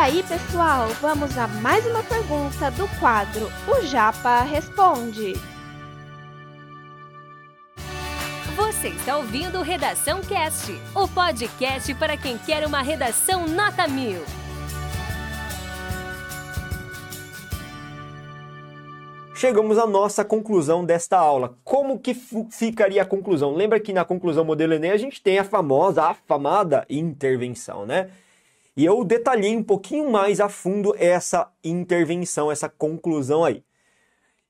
aí, pessoal, vamos a mais uma pergunta do quadro O Japa Responde. Você está ouvindo Redação Cast, o podcast para quem quer uma redação nota mil. Chegamos à nossa conclusão desta aula. Como que ficaria a conclusão? Lembra que na conclusão modelo Enem a gente tem a famosa, afamada intervenção, né? E eu detalhei um pouquinho mais a fundo essa intervenção, essa conclusão aí.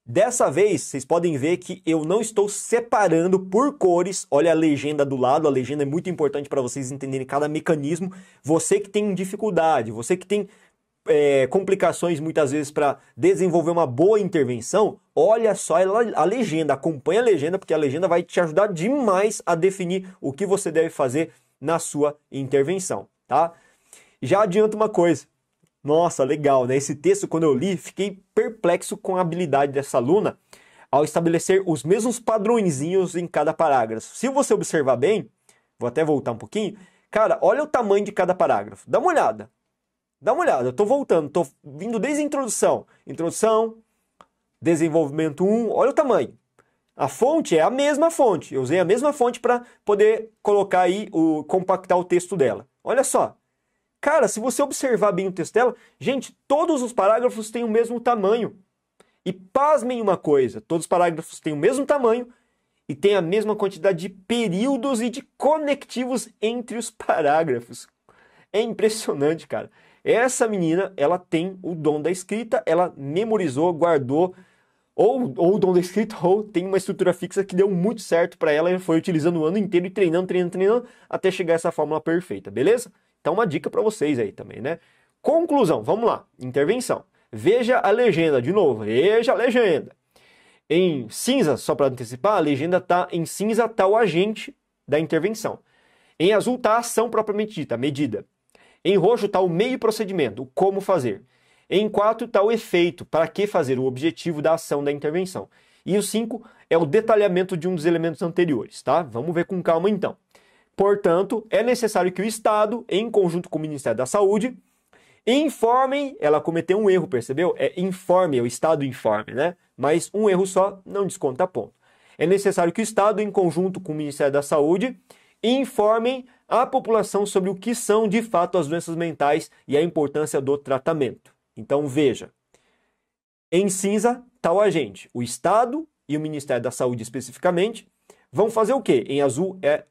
Dessa vez, vocês podem ver que eu não estou separando por cores. Olha a legenda do lado, a legenda é muito importante para vocês entenderem cada mecanismo. Você que tem dificuldade, você que tem é, complicações muitas vezes para desenvolver uma boa intervenção, olha só a legenda, acompanha a legenda, porque a legenda vai te ajudar demais a definir o que você deve fazer na sua intervenção, tá? Já adianto uma coisa. Nossa, legal, né? Esse texto, quando eu li, fiquei perplexo com a habilidade dessa aluna ao estabelecer os mesmos padrõezinhos em cada parágrafo. Se você observar bem, vou até voltar um pouquinho, cara, olha o tamanho de cada parágrafo. Dá uma olhada. Dá uma olhada. Eu tô voltando, tô vindo desde a introdução. Introdução, desenvolvimento 1, olha o tamanho. A fonte é a mesma fonte. Eu usei a mesma fonte para poder colocar aí o compactar o texto dela. Olha só. Cara, se você observar bem o texto dela, gente, todos os parágrafos têm o mesmo tamanho. E pasmem uma coisa, todos os parágrafos têm o mesmo tamanho e têm a mesma quantidade de períodos e de conectivos entre os parágrafos. É impressionante, cara. Essa menina, ela tem o dom da escrita, ela memorizou, guardou, ou, ou o dom da escrita, ou tem uma estrutura fixa que deu muito certo para ela e foi utilizando o ano inteiro e treinando, treinando, treinando, até chegar a essa fórmula perfeita, beleza? Então, uma dica para vocês aí também, né? Conclusão, vamos lá. Intervenção. Veja a legenda, de novo, veja a legenda. Em cinza, só para antecipar, a legenda está em cinza está o agente da intervenção. Em azul está a ação propriamente dita, a medida. Em roxo está o meio procedimento, o como fazer. Em 4 está o efeito, para que fazer, o objetivo da ação da intervenção. E o 5 é o detalhamento de um dos elementos anteriores, tá? Vamos ver com calma então. Portanto, é necessário que o Estado, em conjunto com o Ministério da Saúde, informem, ela cometeu um erro, percebeu? É informe, é o Estado informe, né? Mas um erro só não desconta ponto. É necessário que o Estado, em conjunto com o Ministério da Saúde, informem a população sobre o que são de fato as doenças mentais e a importância do tratamento. Então veja, em cinza o agente, o Estado e o Ministério da Saúde especificamente, vão fazer o quê? Em azul é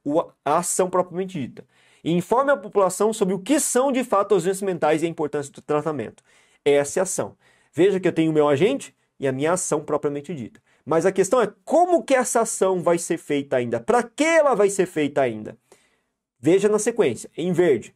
a ação propriamente dita. informe a população sobre o que são de fato as doenças mentais e a importância do tratamento. Essa é a ação. Veja que eu tenho o meu agente e a minha ação propriamente dita. Mas a questão é como que essa ação vai ser feita ainda? Para que ela vai ser feita ainda? Veja na sequência, em verde.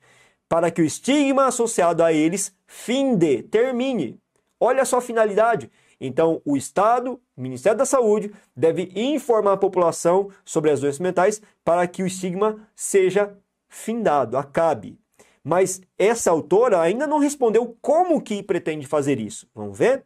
Para que o estigma associado a eles finde, termine. Olha só a finalidade. Então, o Estado, o Ministério da Saúde, deve informar a população sobre as doenças mentais para que o estigma seja findado, acabe. Mas essa autora ainda não respondeu como que pretende fazer isso. Vamos ver?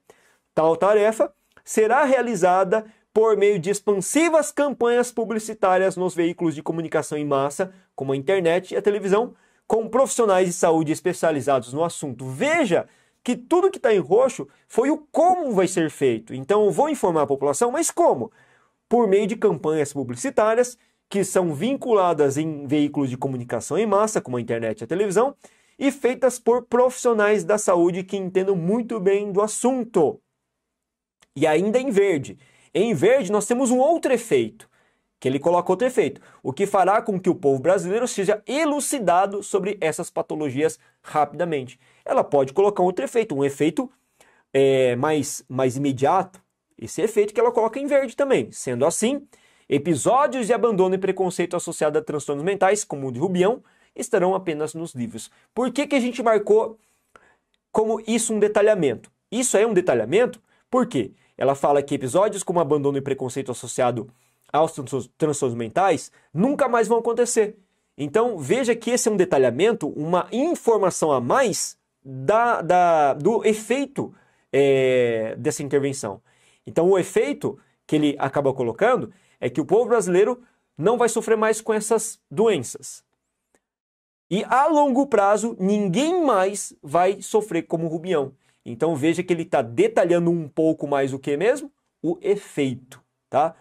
Tal tarefa será realizada por meio de expansivas campanhas publicitárias nos veículos de comunicação em massa, como a internet e a televisão, com profissionais de saúde especializados no assunto. Veja que tudo que está em roxo foi o como vai ser feito. Então, eu vou informar a população, mas como? Por meio de campanhas publicitárias que são vinculadas em veículos de comunicação em massa, como a internet e a televisão, e feitas por profissionais da saúde que entendam muito bem do assunto. E ainda em verde. Em verde, nós temos um outro efeito, que ele coloca outro efeito, o que fará com que o povo brasileiro seja elucidado sobre essas patologias rapidamente ela pode colocar outro efeito, um efeito é, mais, mais imediato, esse efeito que ela coloca em verde também. Sendo assim, episódios de abandono e preconceito associados a transtornos mentais, como o de Rubião, estarão apenas nos livros. Por que, que a gente marcou como isso um detalhamento? Isso é um detalhamento porque ela fala que episódios como abandono e preconceito associado aos transtornos mentais nunca mais vão acontecer. Então veja que esse é um detalhamento, uma informação a mais da, da, do efeito é, dessa intervenção. Então, o efeito que ele acaba colocando é que o povo brasileiro não vai sofrer mais com essas doenças. E a longo prazo, ninguém mais vai sofrer como Rubião. Então veja que ele está detalhando um pouco mais o que mesmo? O efeito, tá?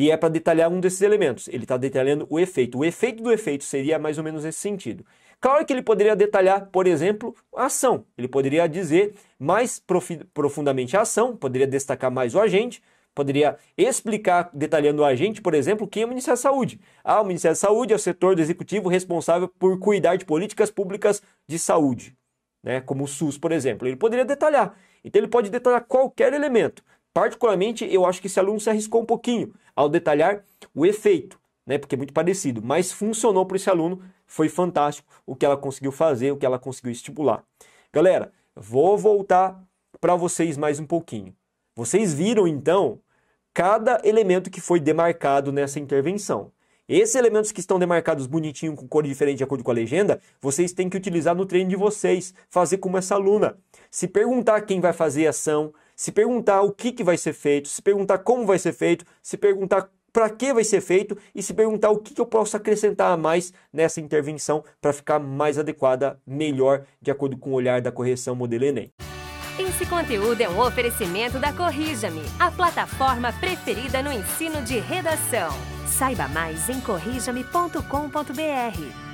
E é para detalhar um desses elementos. Ele está detalhando o efeito. O efeito do efeito seria mais ou menos esse sentido. Claro que ele poderia detalhar, por exemplo, a ação. Ele poderia dizer mais profundamente a ação, poderia destacar mais o agente, poderia explicar, detalhando o agente, por exemplo, quem é o Ministério da Saúde. Ah, o Ministério da Saúde é o setor do executivo responsável por cuidar de políticas públicas de saúde, né? como o SUS, por exemplo. Ele poderia detalhar. Então ele pode detalhar qualquer elemento. Particularmente, eu acho que esse aluno se arriscou um pouquinho ao detalhar o efeito, né? porque é muito parecido, mas funcionou para esse aluno foi fantástico o que ela conseguiu fazer, o que ela conseguiu estipular. Galera, vou voltar para vocês mais um pouquinho. Vocês viram então cada elemento que foi demarcado nessa intervenção. Esses elementos que estão demarcados bonitinho com cor diferente de acordo com a legenda, vocês têm que utilizar no treino de vocês, fazer como essa aluna. Se perguntar quem vai fazer a ação, se perguntar o que, que vai ser feito, se perguntar como vai ser feito, se perguntar para que vai ser feito e se perguntar o que, que eu posso acrescentar a mais nessa intervenção para ficar mais adequada, melhor, de acordo com o olhar da correção modelo Enem. Esse conteúdo é um oferecimento da Corrija-me, a plataforma preferida no ensino de redação. Saiba mais em corrijame.com.br.